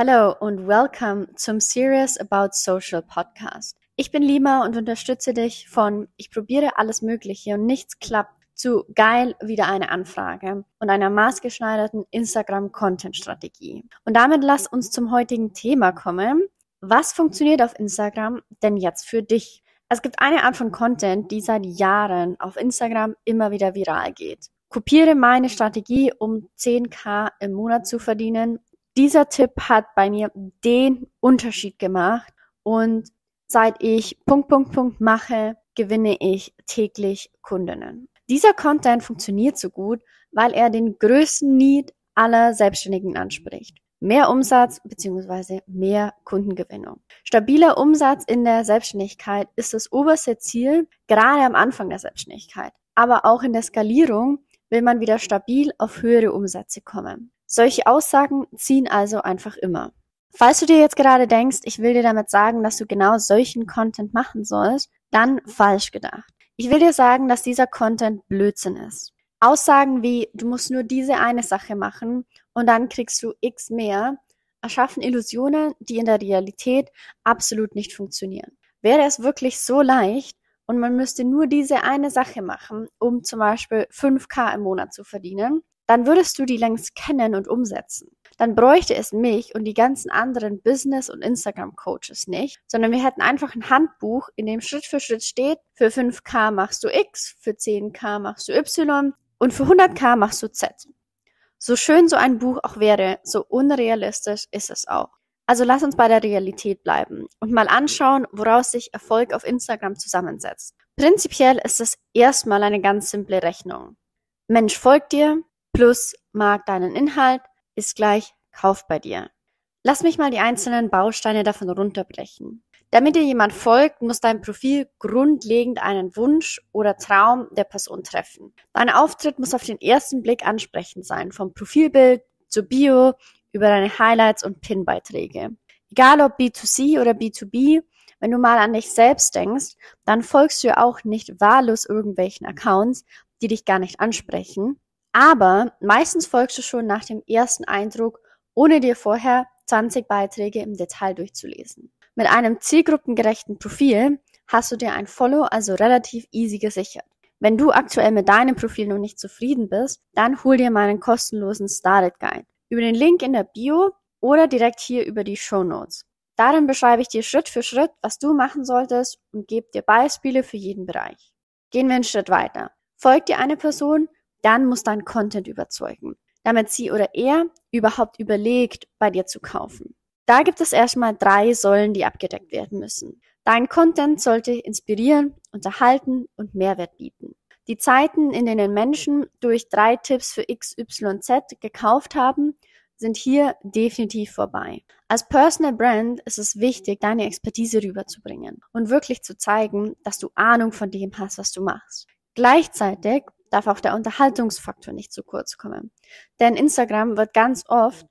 Hello und welcome zum Serious About Social Podcast. Ich bin Lima und unterstütze dich von ich probiere alles Mögliche und nichts klappt zu geil wieder eine Anfrage und einer maßgeschneiderten Instagram-Content-Strategie. Und damit lass uns zum heutigen Thema kommen. Was funktioniert auf Instagram denn jetzt für dich? Es gibt eine Art von Content, die seit Jahren auf Instagram immer wieder viral geht. Kopiere meine Strategie, um 10k im Monat zu verdienen. Dieser Tipp hat bei mir den Unterschied gemacht und seit ich Punkt, Punkt, Punkt mache, gewinne ich täglich Kundinnen. Dieser Content funktioniert so gut, weil er den größten Need aller Selbstständigen anspricht. Mehr Umsatz bzw. mehr Kundengewinnung. Stabiler Umsatz in der Selbstständigkeit ist das oberste Ziel, gerade am Anfang der Selbstständigkeit. Aber auch in der Skalierung will man wieder stabil auf höhere Umsätze kommen. Solche Aussagen ziehen also einfach immer. Falls du dir jetzt gerade denkst, ich will dir damit sagen, dass du genau solchen Content machen sollst, dann falsch gedacht. Ich will dir sagen, dass dieser Content Blödsinn ist. Aussagen wie, du musst nur diese eine Sache machen und dann kriegst du X mehr, erschaffen Illusionen, die in der Realität absolut nicht funktionieren. Wäre es wirklich so leicht und man müsste nur diese eine Sache machen, um zum Beispiel 5k im Monat zu verdienen, dann würdest du die längst kennen und umsetzen. Dann bräuchte es mich und die ganzen anderen Business- und Instagram-Coaches nicht, sondern wir hätten einfach ein Handbuch, in dem Schritt für Schritt steht, für 5k machst du X, für 10k machst du Y und für 100k machst du Z. So schön so ein Buch auch wäre, so unrealistisch ist es auch. Also lass uns bei der Realität bleiben und mal anschauen, woraus sich Erfolg auf Instagram zusammensetzt. Prinzipiell ist es erstmal eine ganz simple Rechnung. Mensch folgt dir plus mag deinen Inhalt ist gleich Kauf bei dir. Lass mich mal die einzelnen Bausteine davon runterbrechen. Damit dir jemand folgt, muss dein Profil grundlegend einen Wunsch oder Traum der Person treffen. Dein Auftritt muss auf den ersten Blick ansprechend sein, vom Profilbild zur Bio über deine Highlights und Pin-Beiträge. Egal ob B2C oder B2B, wenn du mal an dich selbst denkst, dann folgst du auch nicht wahllos irgendwelchen Accounts, die dich gar nicht ansprechen. Aber meistens folgst du schon nach dem ersten Eindruck, ohne dir vorher 20 Beiträge im Detail durchzulesen. Mit einem zielgruppengerechten Profil hast du dir ein Follow also relativ easy gesichert. Wenn du aktuell mit deinem Profil noch nicht zufrieden bist, dann hol dir meinen kostenlosen Started Guide über den Link in der Bio oder direkt hier über die Show Notes. Darin beschreibe ich dir Schritt für Schritt, was du machen solltest und gebe dir Beispiele für jeden Bereich. Gehen wir einen Schritt weiter. Folgt dir eine Person, dann muss dein Content überzeugen, damit sie oder er überhaupt überlegt, bei dir zu kaufen. Da gibt es erstmal drei Säulen, die abgedeckt werden müssen. Dein Content sollte inspirieren, unterhalten und Mehrwert bieten. Die Zeiten, in denen Menschen durch drei Tipps für XYZ gekauft haben, sind hier definitiv vorbei. Als Personal Brand ist es wichtig, deine Expertise rüberzubringen und wirklich zu zeigen, dass du Ahnung von dem hast, was du machst. Gleichzeitig darf auch der Unterhaltungsfaktor nicht zu kurz kommen. Denn Instagram wird ganz oft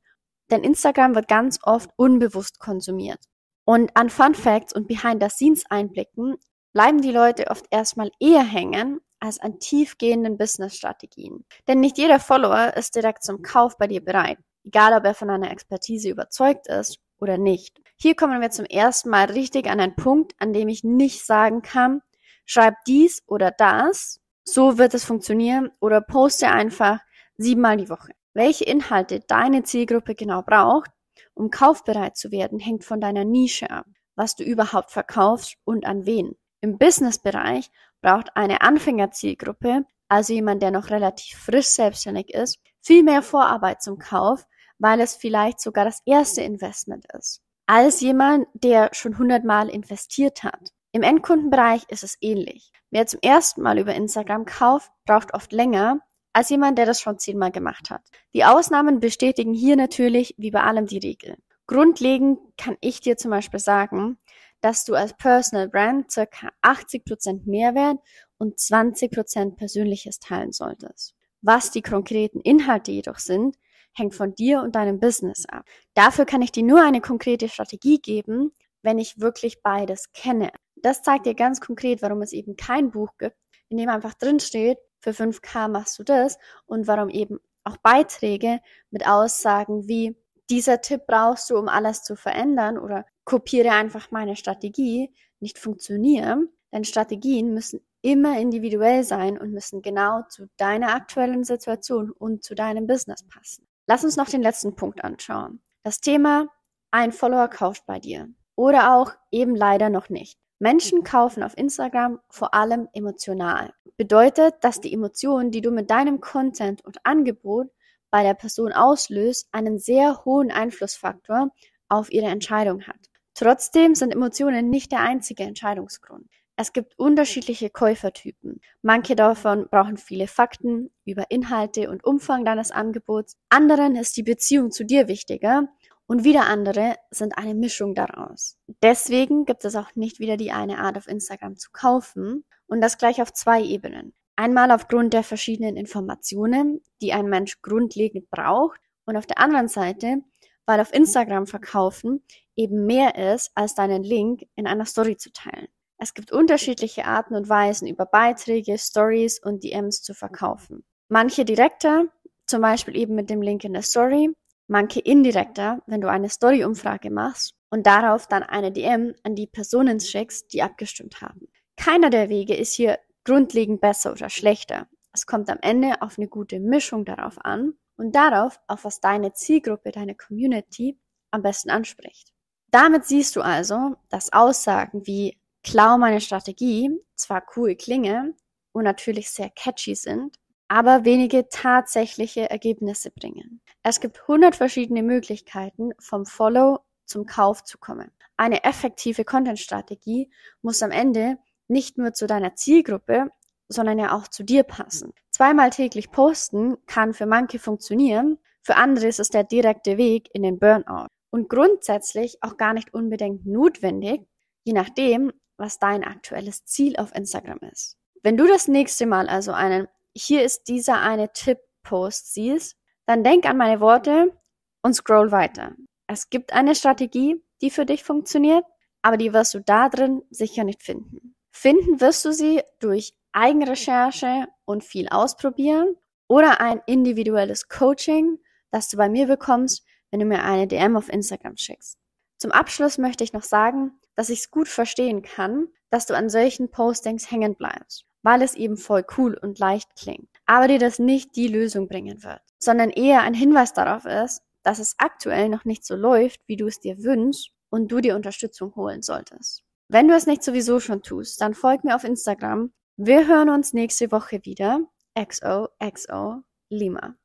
denn Instagram wird ganz oft unbewusst konsumiert. Und an Fun Facts und Behind-the-Scenes-Einblicken bleiben die Leute oft erstmal eher hängen als an tiefgehenden Business-Strategien. Denn nicht jeder Follower ist direkt zum Kauf bei dir bereit, egal ob er von einer Expertise überzeugt ist oder nicht. Hier kommen wir zum ersten Mal richtig an einen Punkt, an dem ich nicht sagen kann, schreib dies oder das, so wird es funktionieren oder poste einfach siebenmal die Woche. Welche Inhalte deine Zielgruppe genau braucht, um kaufbereit zu werden, hängt von deiner Nische ab, was du überhaupt verkaufst und an wen. Im Business-Bereich braucht eine Anfängerzielgruppe, also jemand, der noch relativ frisch selbstständig ist, viel mehr Vorarbeit zum Kauf, weil es vielleicht sogar das erste Investment ist, als jemand, der schon hundertmal investiert hat. Im Endkundenbereich ist es ähnlich. Wer zum ersten Mal über Instagram kauft, braucht oft länger, als jemand, der das schon zehnmal gemacht hat. Die Ausnahmen bestätigen hier natürlich wie bei allem die Regel. Grundlegend kann ich dir zum Beispiel sagen, dass du als Personal Brand circa 80% Mehrwert und 20% Persönliches teilen solltest. Was die konkreten Inhalte jedoch sind, hängt von dir und deinem Business ab. Dafür kann ich dir nur eine konkrete Strategie geben, wenn ich wirklich beides kenne. Das zeigt dir ganz konkret, warum es eben kein Buch gibt, in dem einfach drin steht, für 5K machst du das und warum eben auch Beiträge mit Aussagen wie dieser Tipp brauchst du, um alles zu verändern oder kopiere einfach meine Strategie, nicht funktionieren. Denn Strategien müssen immer individuell sein und müssen genau zu deiner aktuellen Situation und zu deinem Business passen. Lass uns noch den letzten Punkt anschauen. Das Thema, ein Follower kauft bei dir. Oder auch eben leider noch nicht. Menschen kaufen auf Instagram vor allem emotional. Bedeutet, dass die Emotionen, die du mit deinem Content und Angebot bei der Person auslöst, einen sehr hohen Einflussfaktor auf ihre Entscheidung hat. Trotzdem sind Emotionen nicht der einzige Entscheidungsgrund. Es gibt unterschiedliche Käufertypen. Manche davon brauchen viele Fakten über Inhalte und Umfang deines Angebots. Anderen ist die Beziehung zu dir wichtiger und wieder andere sind eine Mischung daraus. Deswegen gibt es auch nicht wieder die eine Art auf Instagram zu kaufen und das gleich auf zwei Ebenen. Einmal aufgrund der verschiedenen Informationen, die ein Mensch grundlegend braucht und auf der anderen Seite, weil auf Instagram verkaufen eben mehr ist, als deinen Link in einer Story zu teilen. Es gibt unterschiedliche Arten und Weisen, über Beiträge, Stories und DMs zu verkaufen. Manche direkter, zum Beispiel eben mit dem Link in der Story, manche indirekter, wenn du eine Story-Umfrage machst und darauf dann eine DM an die Personen schickst, die abgestimmt haben. Keiner der Wege ist hier grundlegend besser oder schlechter. Es kommt am Ende auf eine gute Mischung darauf an und darauf, auf was deine Zielgruppe, deine Community am besten anspricht. Damit siehst du also, dass Aussagen wie klau meine Strategie zwar cool klinge und natürlich sehr catchy sind, aber wenige tatsächliche Ergebnisse bringen. Es gibt 100 verschiedene Möglichkeiten, vom Follow zum Kauf zu kommen. Eine effektive Content-Strategie muss am Ende nicht nur zu deiner Zielgruppe, sondern ja auch zu dir passen. Zweimal täglich posten kann für manche funktionieren, für andere ist es der direkte Weg in den Burnout. Und grundsätzlich auch gar nicht unbedingt notwendig, je nachdem, was dein aktuelles Ziel auf Instagram ist. Wenn du das nächste Mal also einen hier ist dieser eine Tipp-Post siehst, dann denk an meine Worte und scroll weiter. Es gibt eine Strategie, die für dich funktioniert, aber die wirst du da drin sicher nicht finden. Finden wirst du sie durch Eigenrecherche und viel ausprobieren oder ein individuelles Coaching, das du bei mir bekommst, wenn du mir eine DM auf Instagram schickst. Zum Abschluss möchte ich noch sagen, dass ich es gut verstehen kann, dass du an solchen Postings hängen bleibst weil es eben voll cool und leicht klingt, aber dir das nicht die Lösung bringen wird, sondern eher ein Hinweis darauf ist, dass es aktuell noch nicht so läuft, wie du es dir wünschst und du dir Unterstützung holen solltest. Wenn du es nicht sowieso schon tust, dann folg mir auf Instagram. Wir hören uns nächste Woche wieder. XOXO Lima.